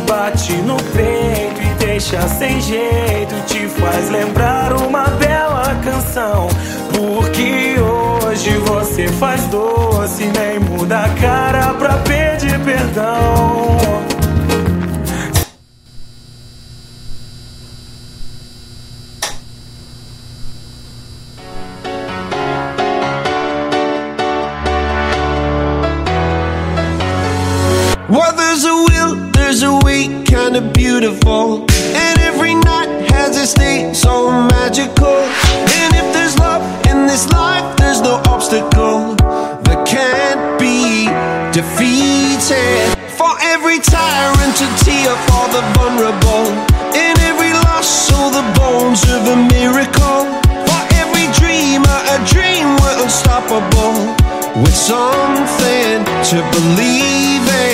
bate no peito e deixa sem jeito. Te faz lembrar uma bela canção. Porque hoje você faz doce, nem muda a cara pra pedir perdão. Beautiful. And every night has its day so magical. And if there's love in this life, there's no obstacle that can't be defeated. For every tyrant, to tear for the vulnerable. In every loss, so the bones of a miracle. For every dreamer, a dream we're unstoppable. With something to believe in.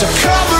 to cover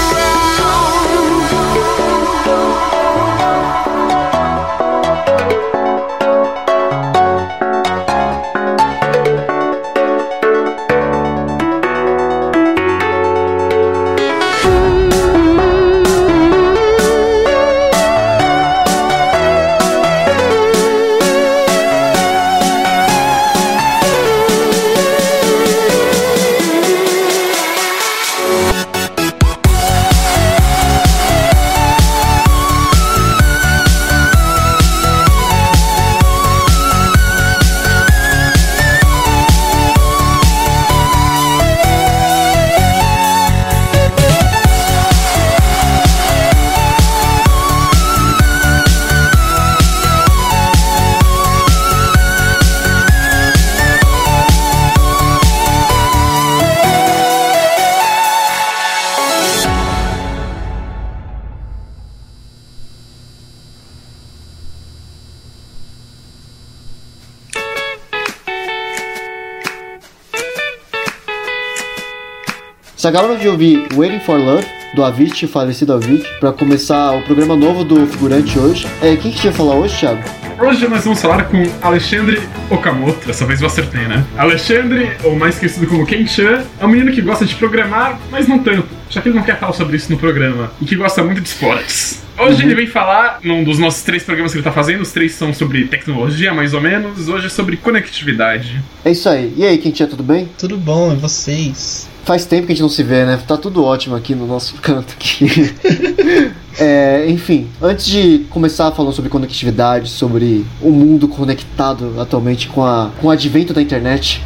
around. Você acaba de ouvir Waiting for Love, do Avicii, falecido Avicii, pra começar o programa novo do figurante hoje. É, quem que tinha falar hoje, Thiago? Hoje nós vamos falar com Alexandre Okamoto, dessa vez eu acertei, né? Alexandre, ou mais conhecido como Ken-chan, é um menino que gosta de programar, mas não tanto, já que ele não quer falar sobre isso no programa, e que gosta muito de esportes. Hoje ele vem falar, num dos nossos três programas que ele tá fazendo, os três são sobre tecnologia, mais ou menos, hoje é sobre conectividade. É isso aí. E aí, Ken-chan, tudo bem? Tudo bom, e vocês? Faz tempo que a gente não se vê, né? Tá tudo ótimo aqui no nosso canto aqui. É, enfim, antes de começar falando sobre conectividade, sobre o mundo conectado atualmente com, a, com o advento da internet.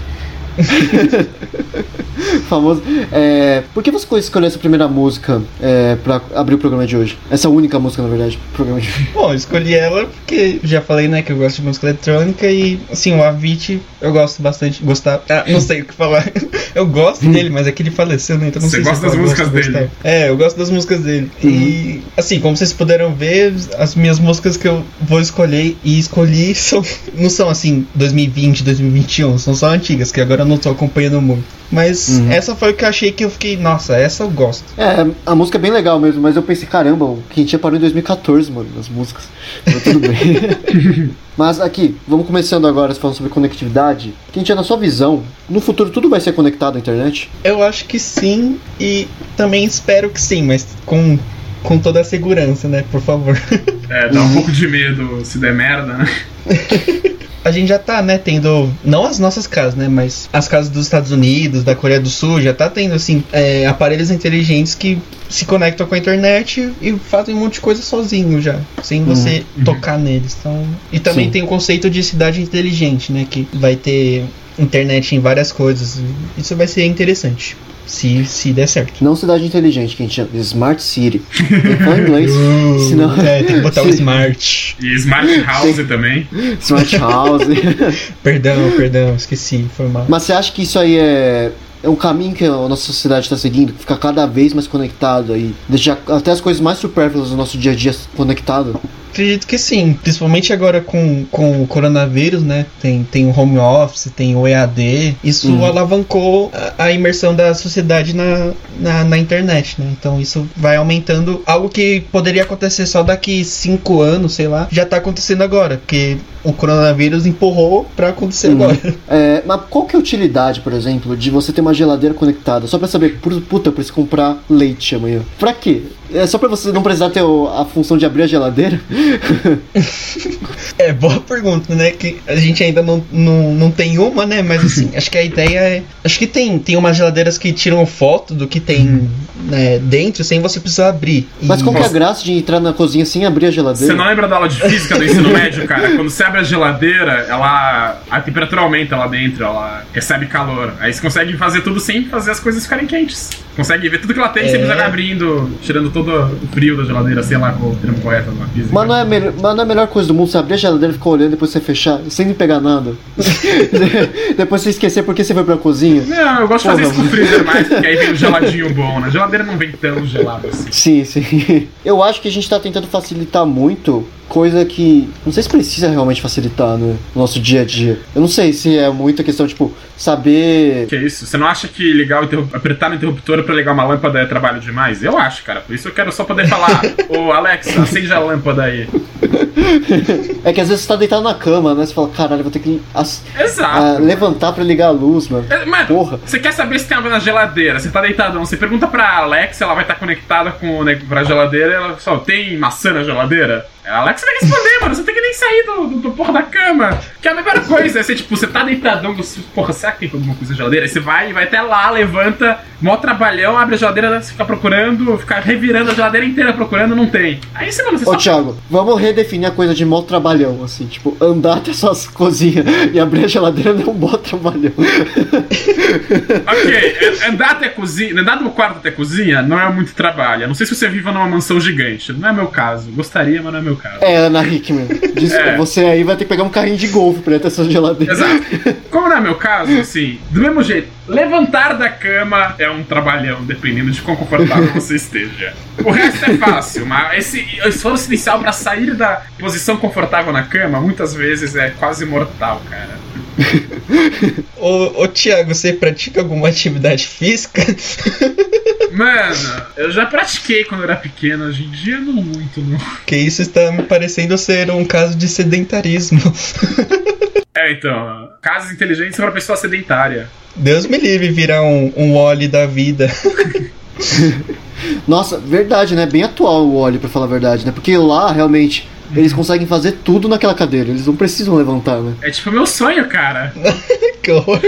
Famoso. É, por que você escolheu essa primeira música é, pra abrir o programa de hoje? Essa única música, na verdade, pro programa de hoje. Bom, eu escolhi ela porque já falei, né, que eu gosto de música eletrônica e, assim, o Avicii eu gosto bastante. Gostar. Ah, não sei o que falar. Eu gosto dele, mas é que ele faleceu, né? Então não Você sei gosta se eu das gosto, músicas gostar. dele? É, eu gosto das músicas dele. E, assim, como vocês puderam ver, as minhas músicas que eu vou escolher e escolhi são, não são, assim, 2020, 2021, são só antigas, que agora eu não tô acompanhando muito. Mas essa foi o que eu achei que eu fiquei, nossa, essa eu gosto. É, a música é bem legal mesmo, mas eu pensei, caramba, o Quintinha parou em 2014, mano, as músicas. Mas tudo bem. mas aqui, vamos começando agora falando sobre conectividade. Quintinha, na sua visão, no futuro tudo vai ser conectado à internet? Eu acho que sim e também espero que sim, mas com, com toda a segurança, né? Por favor. É, dá um pouco de medo se der merda, né? A gente já tá, né, tendo, não as nossas casas, né, mas as casas dos Estados Unidos, da Coreia do Sul, já tá tendo, assim, é, aparelhos inteligentes que se conectam com a internet e fazem um monte de coisa sozinho já, sem você tocar neles. Então, e também Sim. tem o conceito de cidade inteligente, né, que vai ter internet em várias coisas. Isso vai ser interessante, se, se der certo. Não cidade inteligente, Quintinha, Smart City. Falo inglês, senão... É, tem que botar o smart. E Smart House também. Smart House. Perdão, perdão, esqueci, foi mal. Mas você acha que isso aí é, é um caminho que a nossa sociedade está seguindo? Ficar cada vez mais conectado e deixar até as coisas mais supérfluas do nosso dia a dia conectado? Acredito que sim, principalmente agora com, com o coronavírus, né? Tem, tem o home office, tem o EAD. Isso Uhum. alavancou a, a imersão da sociedade na, na, na internet, né? Então isso vai aumentando algo que poderia acontecer só daqui cinco anos, sei lá, já tá acontecendo agora, porque o coronavírus empurrou pra acontecer Uhum. agora. É, mas qual que é a utilidade, por exemplo, de você ter uma geladeira conectada? Só pra saber, pu- puta, eu preciso comprar leite amanhã. Pra quê? É só pra você não precisar ter o- a função de abrir a geladeira? É, boa pergunta, né? Que a gente ainda não, não, não tem uma, né? Mas assim, acho que a ideia é. Acho que tem, tem umas geladeiras que tiram foto do que tem né, dentro sem você precisar abrir. Mas E- qual que é a graça de entrar na cozinha sem abrir a Você geladeira? não lembra da aula de física do ensino médio, cara? Quando você abre a geladeira, ela. a temperatura aumenta lá dentro, ela recebe calor. Aí você consegue fazer tudo sem fazer as coisas ficarem quentes. Consegue ver tudo que ela tem sem É. precisar abrindo, tirando todo o frio da geladeira, sei lá qual o termo correto na física. Mas não, é melhor, mas não é a melhor coisa do mundo você abrir a geladeira e ficar olhando depois você fechar, sem pegar nada. depois você esquecer por que você foi pra cozinha. Não, eu gosto de fazer Porra, isso com o freezer mais, porque aí vem o geladinho bom, né? A geladeira não vem tão gelada assim. Sim, sim. Eu acho que a gente tá tentando facilitar muito coisa que. Não sei se precisa realmente facilitar no nosso dia a dia. Eu não sei se é muita questão, tipo, saber. Que isso? Você não acha que ligar o apertar no interruptor pra ligar uma lâmpada é trabalho demais? Eu acho, cara. Por isso eu quero só poder falar: Ô Alexa, acende a lâmpada aí. É que às vezes você tá deitado na cama, né? Você fala, caralho, vou ter que Exato. ah, levantar pra ligar a luz, mano. É, Mano, Porra. você quer saber se tem água na geladeira? Você tá deitadão, você pergunta pra Alexa, ela vai estar conectada com né, pra geladeira, ela só tem maçã na geladeira? A Alexa vai responder, mano, você tem que nem sair do, do, do porra da cama. Que é a melhor coisa, é você, tipo, você tá deitadão, você, porra, será que tem alguma coisa na geladeira? Aí você vai, vai até lá, levanta, mó trabalhão, abre a geladeira, você fica procurando, fica revirando a geladeira inteira procurando, não tem. Aí você, mano, você Ô só Thiago, vamos redefinir a coisa de mó trabalhão, assim, tipo, andar até suas cozinhas e abrir a geladeira não é um mó trabalhão. Ok, an- andar até cozinha, andar do quarto até cozinha não é muito trabalho. Não sei se você vive numa mansão gigante. Não é meu caso. Gostaria, mas não é meu caso. É, Ana Hickman. Diz- É. Você aí vai ter que pegar um carrinho de golfe pra ir até sua geladeira. Exato. Como não é meu caso, assim, do mesmo jeito, levantar da cama é um trabalhão, dependendo de quão confortável você esteja. O resto é fácil, mas esse esforço inicial pra sair da posição confortável na cama, muitas vezes é quase mortal, cara. Ô, ô Thiago, você pratica alguma atividade física? Mano, eu já pratiquei quando eu era pequeno, hoje em dia não muito, não. que isso está me parecendo ser um caso de sedentarismo. É, então, casas inteligentes são pra pessoa sedentária. Deus me livre virar um, um Wally da vida. Nossa, verdade, né? Bem atual o óleo, pra falar a verdade, né? Porque lá, realmente, eles conseguem fazer tudo naquela cadeira. Eles não precisam levantar, né? É tipo meu sonho, cara. que horror.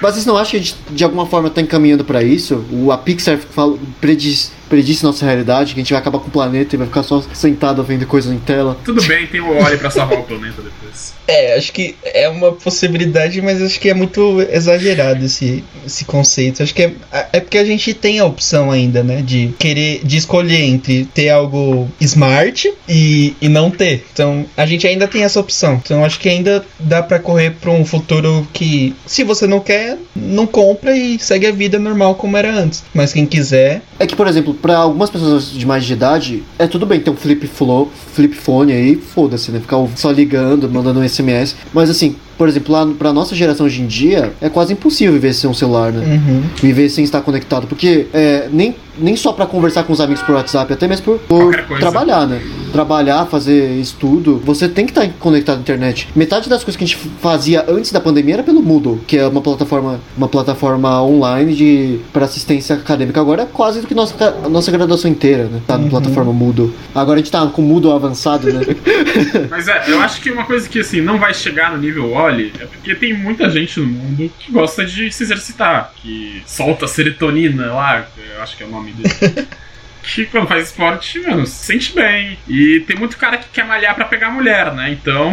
Mas vocês não acham que a gente, de alguma forma, tá encaminhando pra isso? O, a Pixar fala, prediz, predisse nossa realidade, que a gente vai acabar com o planeta e vai ficar só sentado vendo coisas em tela. Tudo bem, tem o Oli pra salvar o planeta depois. É, acho que é uma possibilidade, mas acho que é muito exagerado esse, esse conceito. Acho que é, é porque a gente tem a opção ainda, né? De querer, de escolher entre ter algo smart e, e não ter. Então, a gente ainda tem essa opção. Então, acho que ainda dá pra correr pra um futuro que, se você não quer, não compra e segue a vida normal como era antes. Mas quem quiser. É que, por exemplo, pra algumas pessoas de mais de idade, é tudo bem ter um flip, flow, flip phone aí, foda-se, né? Ficar só ligando, mandando um SMS. Mas assim, por exemplo, lá pra nossa geração hoje em dia, é quase impossível viver sem um celular, né? Uhum. Viver sem estar conectado. Porque é, nem, nem só pra conversar com os amigos por WhatsApp, até mesmo por, por trabalhar, né? Trabalhar, fazer estudo, você tem que estar conectado à internet. Metade das coisas que a gente fazia antes da pandemia era pelo Moodle, que é uma plataforma, uma plataforma online de para assistência acadêmica. Agora é quase do que nossa, a nossa graduação inteira, né? Tá na plataforma Moodle. Agora a gente tá com o Moodle avançado, né? Mas é, eu acho que uma coisa que assim não vai chegar no nível Oli é porque tem muita gente no mundo que gosta de se exercitar, que solta serotonina lá, eu acho que é o nome dele. Que quando faz esporte, mano, se sente bem. E tem muito cara que quer malhar pra pegar mulher, né? Então,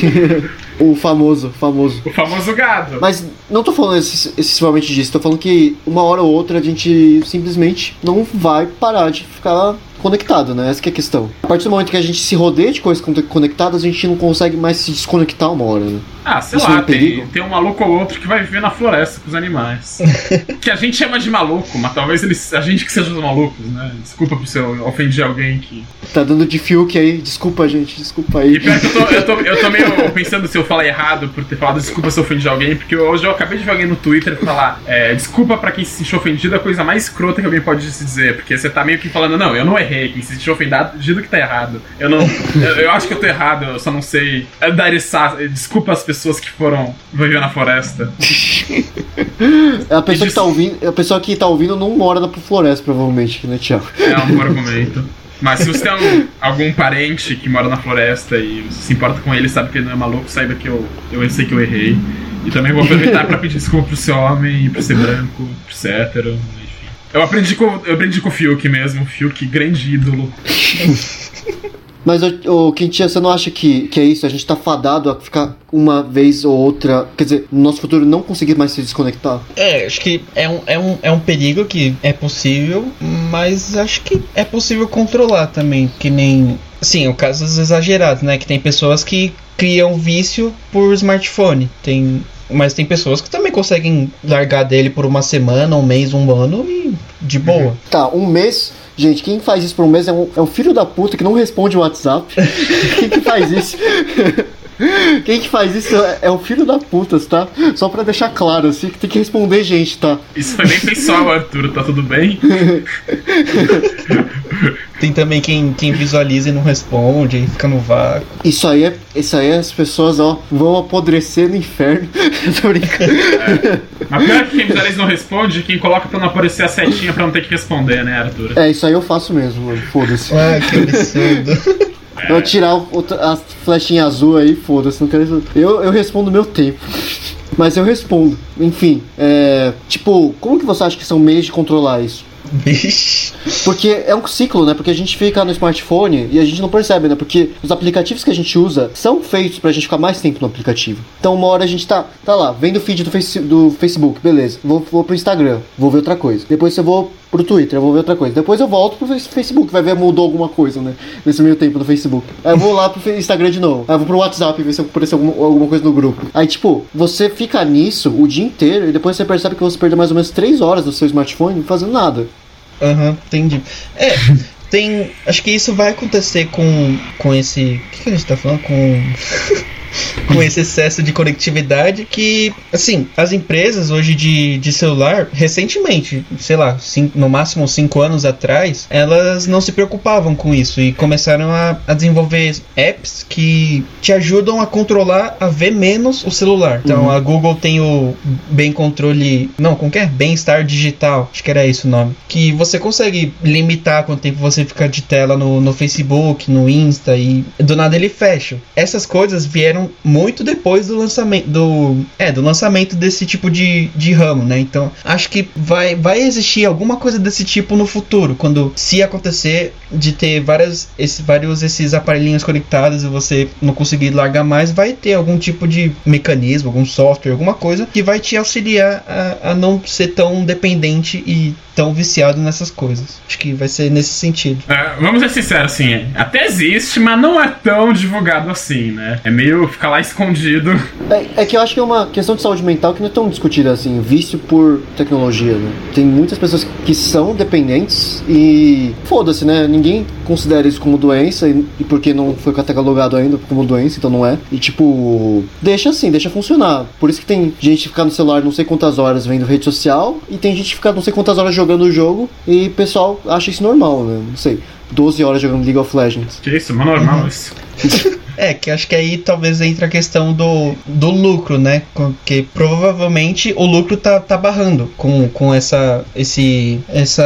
o famoso, famoso. o famoso gado. Mas não tô falando excess- excessivamente disso, tô falando que uma hora ou outra a gente simplesmente não vai parar de ficar conectado, né? Essa que é a questão. A partir do momento que a gente se rodeia de coisas conectadas, a gente não consegue mais se desconectar uma hora, né? Ah, sei Isso lá, é um tem, tem um maluco ou outro que vai viver na floresta com os animais. que a gente chama de maluco, mas talvez eles, a gente que seja os malucos, né? Desculpa se eu ofendi alguém que. Tá dando de Fiuk aí, desculpa, gente, desculpa E aí. pior que eu tô, eu tô, eu tô meio pensando se eu falar errado por ter falado desculpa se eu ofendi alguém, porque hoje eu acabei de ver alguém no Twitter falar é, desculpa pra quem se sentiu ofendido é a coisa mais escrota que alguém pode se dizer, porque você tá meio que falando, não, eu não errei, quem se sentiu ofendido que tá errado. Eu não. Eu, eu acho que eu tô errado, eu só não sei é, dar esse. Desculpa as pessoas que foram viver na floresta. A pessoa que tá ouvindo, a pessoa que tá ouvindo não mora na floresta, provavelmente, né, Thiago? É um bom argumento. Mas se você tem um- algum parente que mora na floresta e você se importa com ele, sabe que ele não é maluco, saiba que eu, eu sei que eu errei. E também vou aproveitar pra pedir desculpa pro seu homem, pro ser branco, pro ser hétero, enfim. Eu aprendi com, eu aprendi com o Fiuk mesmo, o Fiuk, grande ídolo. Mas, ô, Quintinha, você não acha que, que é isso? A gente tá fadado a ficar uma vez ou outra, quer dizer, no nosso futuro não conseguir mais se desconectar? É, acho que é um, é, um, é um perigo que é possível, mas acho que é possível controlar também, que nem. Sim, o casos exagerados, né? Que tem pessoas que criam vício por smartphone. Tem. Mas tem pessoas que também conseguem largar dele por uma semana, um mês, um ano e de boa. Tá, um mês. Gente, quem faz isso por um mês é um, é um filho da puta que não responde o WhatsApp. quem que faz isso? Quem que faz isso é, é um filho da puta, tá? Só pra deixar claro, assim, que tem que responder gente, tá? Isso foi bem pessoal, Arthur, tá tudo bem? Tem também quem, quem visualiza e não responde, e fica no vácuo. Isso aí é. Isso aí as pessoas, ó, vão apodrecer no inferno. Tô brincando. Mas pior que quem visualiza e não responde, quem coloca pra não aparecer a setinha pra não ter que responder, né, Arthur? É, isso aí eu faço mesmo, mano. Foda-se. Ah, que absurdo. Eu tirar o, a flechinha azul aí, foda-se, não quero. Eu, eu respondo meu tempo. Mas eu respondo. Enfim, é. Tipo, como que você acha que são meios de controlar isso? Porque é um ciclo, né? Porque a gente fica no smartphone e a gente não percebe, né? Porque os aplicativos que a gente usa são feitos pra gente ficar mais tempo no aplicativo. Então, uma hora a gente tá, tá lá, vendo o feed do, face, do Facebook, beleza. Vou, vou pro Instagram, vou ver outra coisa. Depois eu vou pro Twitter, eu vou ver outra coisa. Depois eu volto pro Face- Facebook, vai ver mudou alguma coisa, né? Nesse meio tempo no Facebook. Aí eu vou lá pro Instagram de novo. Aí eu vou pro WhatsApp ver se apareceu alguma, alguma coisa no grupo. Aí, tipo, você fica nisso o dia inteiro e depois você percebe que você perdeu mais ou menos 3 horas do seu smartphone fazendo nada. Aham, entendi. É, tem. Acho que isso vai acontecer com, com esse. O que, que a gente tá falando? Com. Com esse excesso de conectividade que, assim, as empresas hoje de, de celular, recentemente, sei lá, cinco, no máximo cinco anos atrás, elas não se preocupavam com isso e começaram a, a desenvolver apps que te ajudam a controlar, a ver menos o celular. Então a Google tem o bem controle, não, como que é? Bem-estar digital, acho que era isso o nome. Que você consegue limitar quanto tempo você fica de tela no, no Facebook, no Insta e do nada ele fecha. Essas coisas vieram muito depois do lançamento do é do lançamento desse tipo de, de ramo, né? Então acho que vai, vai existir alguma coisa desse tipo no futuro, quando se acontecer de ter várias esse, vários esses aparelhinhos conectados e você não conseguir largar mais, vai ter algum tipo de mecanismo, algum software, alguma coisa que vai te auxiliar a, a não ser tão dependente e tão viciado nessas coisas. Acho que vai ser nesse sentido. É, vamos ser sinceros, assim, até existe, mas não é tão divulgado assim, né? É meio ficar lá escondido. É, é que eu acho que é uma questão de saúde mental que não é tão discutida assim, vício por tecnologia, né? Tem muitas pessoas que são dependentes e foda-se, né? Ninguém considera isso como doença e, e porque não foi catalogado ainda como doença, então não é. E tipo, deixa assim, deixa funcionar. Por isso que tem gente que fica no celular não sei quantas horas vendo rede social e tem gente que fica não sei quantas horas jogando o jogo e o pessoal acha isso normal, né? Não sei. 12 horas jogando League of Legends. Que isso, mas normal isso. É, que acho que aí talvez entre a questão do, do lucro, né? Porque provavelmente o lucro tá, tá barrando com, com essa. esse. essa.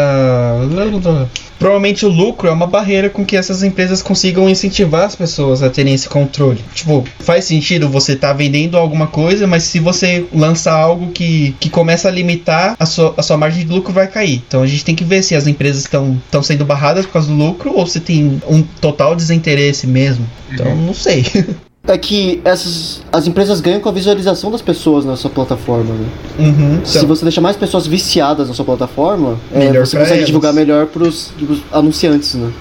Provavelmente o lucro é uma barreira com que essas empresas consigam incentivar as pessoas a terem esse controle. Tipo, faz sentido você tá vendendo alguma coisa, mas se você lança algo que, que começa a limitar, a sua, a sua margem de lucro vai cair. Então a gente tem que ver se as empresas estão sendo barradas por causa do lucro ou se tem um total desinteresse mesmo. Então não sei. É que essas as empresas ganham com a visualização das pessoas na sua plataforma, né? Uhum. Se você deixar mais pessoas viciadas na sua plataforma, é, você consegue elas. divulgar melhor pros, pros anunciantes, né?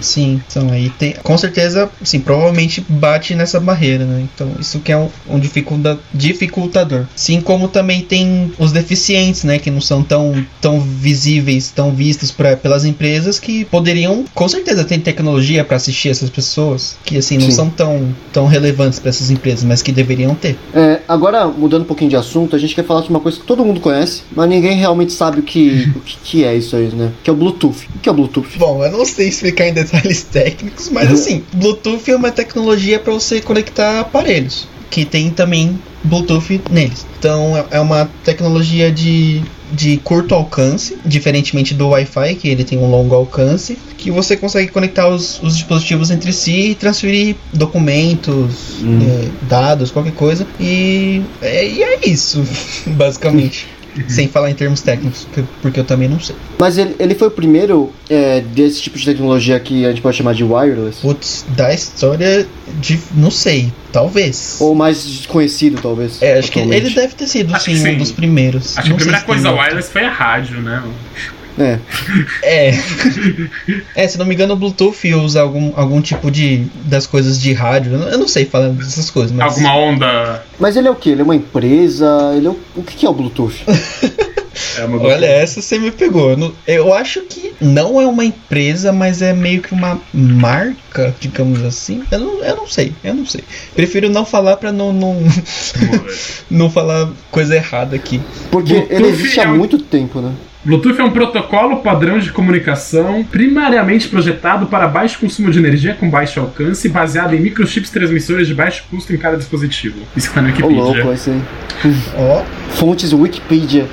Sim, então aí tem. Com certeza, sim, provavelmente bate nessa barreira, né? Então isso que é um, um dificulta, dificultador. Sim, como também tem os deficientes, né? Que não são tão, tão visíveis, tão vistos pra, pelas empresas que poderiam, com certeza, ter tecnologia pra assistir essas pessoas que assim não Sim. são tão, tão relevantes pra essas empresas, mas que deveriam ter. É, agora, mudando um pouquinho de assunto, a gente quer falar sobre uma coisa que todo mundo conhece, mas ninguém realmente sabe o que, o que, que é isso aí, né? Que é o Bluetooth. O que é o Bluetooth? Bom, eu não sei explicar em detalhes técnicos, mas assim, Bluetooth é uma tecnologia para você conectar aparelhos, que tem também Bluetooth neles. Então é- é uma tecnologia de, de curto alcance, diferentemente do Wi-Fi, que ele tem um longo alcance, que você consegue conectar os, os dispositivos entre si e transferir documentos, eh, dados, qualquer coisa. E é, e é isso, basicamente. Sem falar em termos técnicos, porque- eu também não sei. Mas ele, ele foi o primeiro é, desse tipo de tecnologia que a gente pode chamar de wireless? Putz, da história de. Não sei, talvez. Ou mais desconhecido, talvez? É, acho que atualmente. ele deve ter sido, Acho que sim, um sim. dos primeiros. Acho que Não a sei primeira coisa wireless foi a rádio, né? É. É. é, se não me engano, o Bluetooth usa algum, algum tipo de. das coisas de rádio. Eu não, sei falar dessas coisas, mas. Alguma onda. Mas ele é o que? Ele é uma empresa? Ele é o, o que, que é o Bluetooth? É uma Olha, essa você me pegou. Eu acho que não é uma empresa, mas é meio que uma marca, digamos assim. Eu não, eu não sei, eu não sei. Prefiro não falar pra não, não, não falar coisa errada aqui. Porque Bluetooth ele existe há é um- muito tempo, né? Bluetooth é um protocolo padrão de comunicação primariamente projetado para baixo consumo de energia com baixo alcance, baseado em microchips transmissores de baixo custo em cada dispositivo. Isso que tá no Ô Wikipedia. louco, esse aí. Ó, Fontes Wikipedia.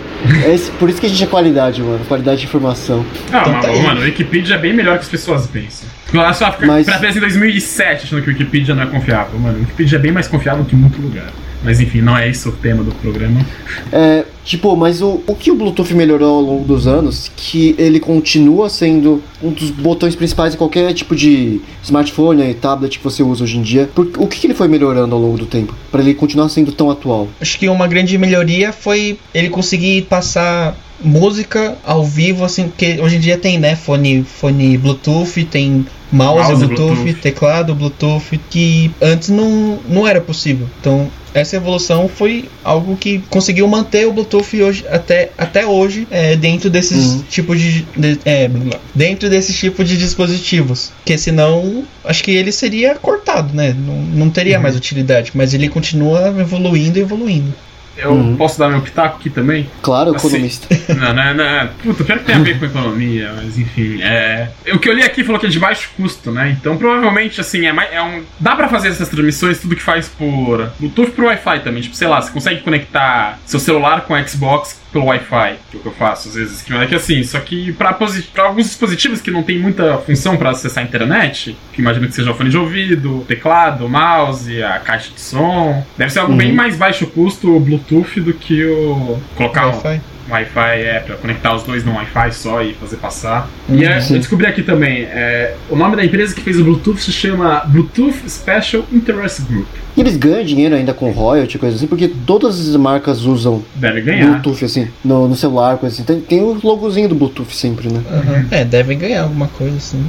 É esse- por isso que a gente é qualidade, mano. Qualidade de informação. Ah, Então mas, tá mano, Wikipedia é bem melhor que as pessoas pensam. Ela só fica Mas- pra em 2007 achando que o Wikipedia não é confiável. Mano, o Wikipedia é bem mais confiável que muito lugar. Mas enfim, não é esse o tema do programa. É, tipo, mas o, o que o Bluetooth melhorou ao longo dos anos, que ele continua sendo um dos botões principais em qualquer tipo de smartphone e tablet que você usa hoje em dia. Por, o que, que ele foi melhorando ao longo do tempo? Pra ele continuar sendo tão atual? acho que uma grande melhoria foi ele conseguir passar música ao vivo, assim, porque hoje em dia tem, né, fone, fone Bluetooth, tem mouse, Mouse Bluetooth, Bluetooth. teclado Bluetooth, que antes não, não era possível. Então, essa evolução foi algo que conseguiu manter o Bluetooth hoje, até, até hoje é, dentro desses Uhum. tipos de, de- é, dentro desses tipos de dispositivos, porque senão acho que ele seria cortado, né? Não, não teria mais utilidade, mas ele continua evoluindo e evoluindo. Eu Uhum. posso dar meu pitaco aqui também? Claro, Assim, economista. Não, não, não. Puta, pior que tem a ver com economia, mas enfim. É... O que eu li aqui falou que é de baixo custo, né? Então provavelmente, assim, é, mais, é um. Dá pra fazer essas transmissões, tudo que faz por Bluetooth pro Wi-Fi também. Tipo, sei lá, você consegue conectar seu celular com Xbox pelo Wi-Fi, que é o que eu faço às vezes. Que é que assim, só que pra alguns dispositivos que não tem muita função pra acessar a internet, que imagino que seja o fone de ouvido, teclado, mouse, a caixa de som, deve ser algo bem mais baixo custo o Bluetooth do que o colocar um Wi-Fi. Wi-Fi é pra conectar os dois no Wi-Fi só e fazer passar. E é, eu descobri aqui também, é, o nome da empresa que fez o Bluetooth se chama Bluetooth Special Interest Group. E eles ganham dinheiro ainda com royalty, coisa assim, porque todas as marcas usam Deve ganhar. Bluetooth, assim, no, no celular, coisa assim. Tem, tem o logozinho do Bluetooth sempre, né? Aham. É, devem ganhar alguma coisa assim.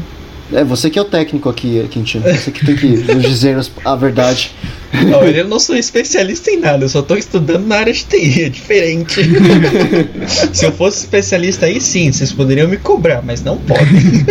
É você que é o técnico aqui, Quintino. Você que tem que nos dizer a verdade. Não, eu não sou especialista em nada, eu só tô estudando na área de TI, é diferente. Se eu fosse especialista aí sim, vocês poderiam me cobrar, mas não podem.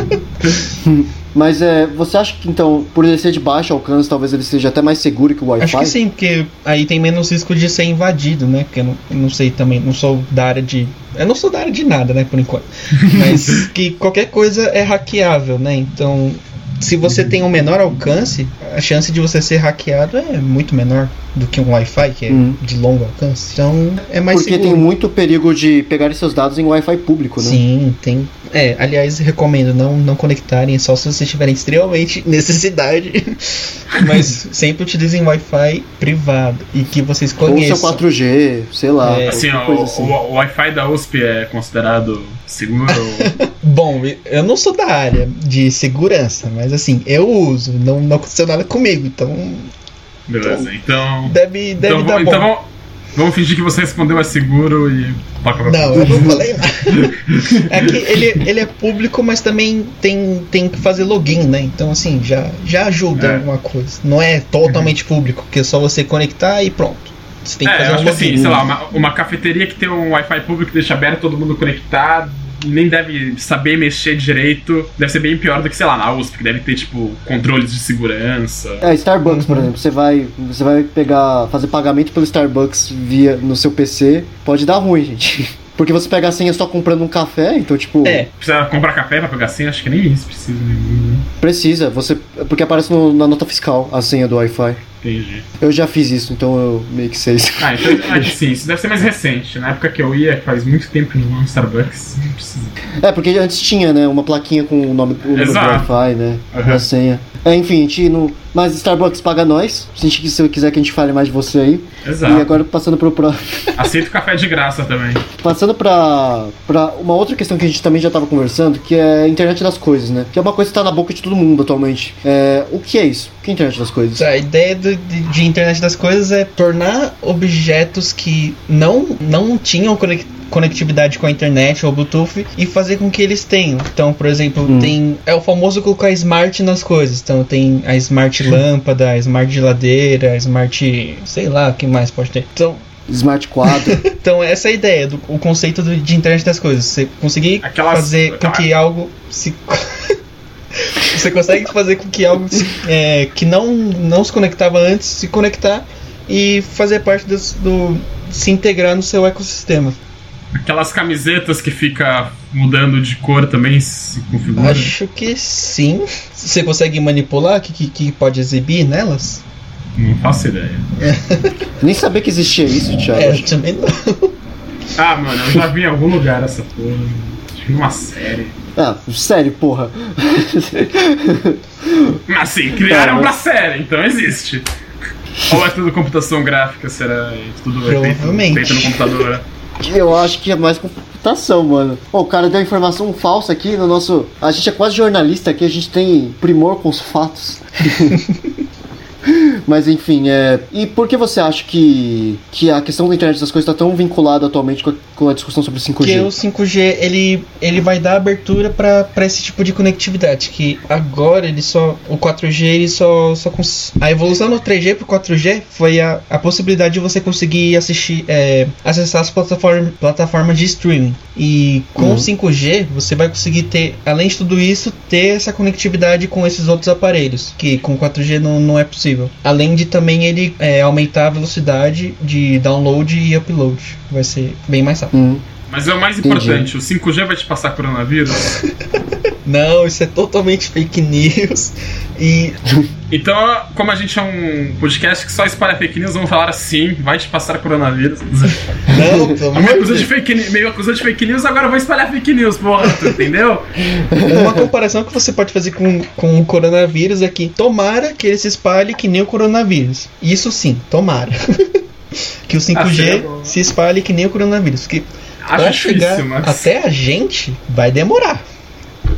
Mas é, você acha que então, por ele ser de baixo alcance, talvez ele seja até mais seguro que o Wi-Fi? Acho que sim, porque aí tem menos risco de ser invadido, né? Porque eu não, eu não sei também, não sou da área de. Eu não sou da área de nada, né, por enquanto. Mas que qualquer coisa é hackeável, né? Então, se você tem um menor alcance, a chance de você ser hackeado é muito menor do que um Wi-Fi, que é Hum. de longo alcance. Então, é mais Porque seguro. tem muito perigo de pegarem seus dados em Wi-Fi público, né? Sim, tem. É, aliás, recomendo não, não conectarem só se vocês tiverem extremamente necessidade. Mas sempre utilizem Wi-Fi privado e que vocês Ou conheçam. seu 4G, sei lá, É. Assim, ó, assim. o- o Wi-Fi da USP é considerado seguro? Bom, eu não sou da área de segurança, mas assim, eu uso, não, não aconteceu nada comigo, então Beleza, então. deve, deve então, dar então bom. vamos, vamos fingir que você respondeu é seguro e Não, eu não falei nada. É que ele, ele é público, mas também tem, tem que fazer login, né? Então, assim, já, já ajuda É. alguma coisa. Não é totalmente público, porque é só você conectar e pronto. Você tem que É, eu fazer acho um que login. assim, sei lá, uma, uma cafeteria que tem um Wi-Fi público que deixa aberto, todo mundo conectado, nem deve saber mexer direito, deve ser bem pior do que, sei lá, na USP, que deve ter, tipo, controles de segurança. É, Starbucks, por exemplo, você vai, você vai pegar, fazer pagamento pelo Starbucks via no seu PC, pode dar ruim, gente. Porque você pega a senha só comprando um café, então tipo, É, Precisa comprar café pra pegar senha? Acho que nem isso precisa. Né? Precisa, você porque aparece no- na nota fiscal a senha do Wi-Fi. Entendi. Eu já fiz isso, então eu meio que sei isso. Ah, então que sim, isso deve ser mais recente. Na época que eu ia, faz muito tempo que não no Starbucks, não precisa. É, porque antes tinha, né, uma plaquinha com o nome, o do. Wi-Fi, né, Uhum. a senha. É, enfim, a gente não... Mas Starbucks paga nós, se a gente se quiser que a gente fale mais de você aí. Exato. E agora passando pro próximo. Aceito café de graça também. Passando pra, pra uma outra questão que a gente também já tava conversando, que é a internet das coisas, né? Que é uma coisa que tá na boca de todo mundo atualmente. É, o que é isso? O que é a internet das coisas? A ideia do- de, de internet das coisas é tornar objetos que não, não tinham conec- conectividade com a internet ou Bluetooth e fazer com que eles tenham. Então, por exemplo, Hum. tem é o famoso colocar smart nas coisas. Então, tem a smart lâmpada, a smart geladeira, a smart, sei lá, o que mais pode ter. Então, Smart quadro. então essa é a ideia do o conceito do- de internet das coisas. Você conseguir Aquelas- fazer com que algo se Você consegue fazer com que algo se- é, que não, não se conectava antes se conectar e fazer parte dos- do, se integrar no seu ecossistema. Aquelas camisetas que fica mudando de cor também se configura. Acho que sim. Você consegue manipular o que, que, que pode exibir nelas? Não faço ideia. Nem sabia que existia isso, Thiago. É, eu também não. Ah, mano, eu já vi em algum lugar essa porra. Acho que numa série. Ah, sério, porra. Mas assim, criaram Tá, pra mas- série, então existe. Ou é tudo computação gráfica, será? É tudo feito, Provavelmente. feito no computador. Eu acho que é mais computação, mano. Pô, o cara deu informação falsa aqui no nosso. A gente é quase jornalista aqui, a gente tem primor com os fatos. Mas enfim, é. E por que você acha que, que a questão da internet das coisas está tão vinculada atualmente com a, com a discussão sobre 5G? Porque o 5G ele, ele vai dar abertura para esse tipo de conectividade. Que agora ele só. O 4G ele só. só cons- a evolução do 3G pro 4G foi a, a possibilidade de você conseguir assistir. é, acessar as plataformas, plataformas de streaming. E com Uhum. o 5G você vai conseguir ter, além de tudo isso, ter essa conectividade com esses outros aparelhos. Que com 4G não, não é possível. Além de também ele é, aumentar a velocidade de download e upload. Vai ser bem mais rápido. Hum. Mas é o mais Entendi. importante, o 5G vai te passar coronavírus? Não, isso é totalmente fake news. E Então, como a gente é um podcast que só espalha fake news, vamos falar assim, vai te passar coronavírus. Não, pelo amor acusa de fake news, meio acusou de fake news, agora eu vou espalhar fake news, porra, tu entendeu? Uma comparação que você pode fazer com, com o coronavírus é que tomara que ele se espalhe que nem o coronavírus. Isso sim, tomara. que o Ah, seria 5G bom. se espalhe que nem o coronavírus. Porque Acho difícil, chegar mas. até a gente vai demorar.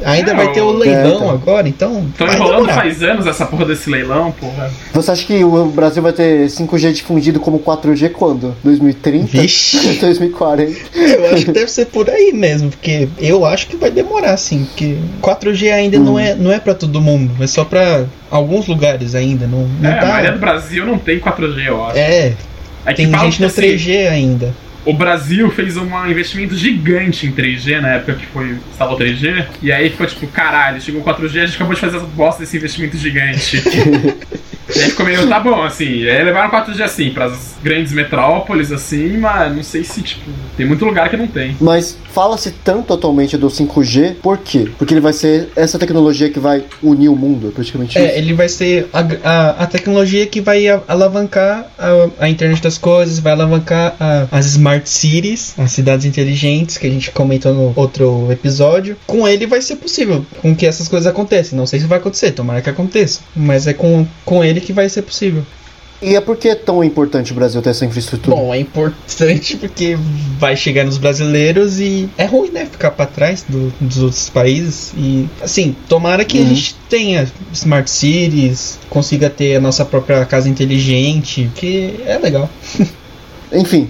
Ainda É, vai ter o leilão É, então. agora, então. Estão vai enrolando demorar. faz anos essa porra desse leilão, porra. Você acha que o Brasil vai ter 5G difundido como 4G quando? 2030? Vixe. 2040? Eu acho que deve ser por aí mesmo, porque eu acho que vai demorar, sim, porque 4G ainda Hum. não é não é para todo mundo, é só pra alguns lugares ainda, não, não É, a maioria tá. do Brasil não tem 4G, eu acho. É, É tem gente no assim, 3G ainda. O Brasil fez um investimento gigante em 3G na época que foi instalou 3G. E aí ficou tipo, caralho, chegou o 4G, a gente acabou de fazer essa bosta desse investimento gigante. e aí ficou meio, tá bom, assim. Aí levaram 4G assim, pras grandes metrópoles, assim, mas não sei se, tipo, tem muito lugar que não tem. Mas fala-se tanto atualmente do 5G, por quê? Porque ele vai ser essa tecnologia que vai unir o mundo, é praticamente É, isso. ele vai ser a, a, a tecnologia que vai alavancar a, a internet das coisas, vai alavancar a- as smart cities, as cidades inteligentes que a gente comentou no outro episódio. Com ele vai ser possível com que essas coisas aconteçam. Não sei se vai acontecer, tomara que aconteça, mas é com, com ele que vai ser possível. E é por que é tão importante o Brasil ter essa infraestrutura? Bom, é importante porque vai chegar nos brasileiros e é ruim, né? Ficar pra trás do- dos outros países. E, assim, tomara que a Uhum. gente tenha smart cities, consiga ter a nossa própria casa inteligente, que é legal. Enfim,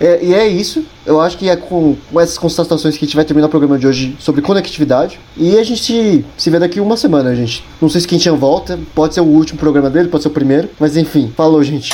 é- e é isso. Eu acho que é com, com essas constatações que a gente vai terminar o programa de hoje sobre conectividade. E a gente se vê daqui uma semana, gente. Não sei se quem tinha volta, pode ser o último programa dele, pode ser o primeiro. Mas enfim, falou, gente.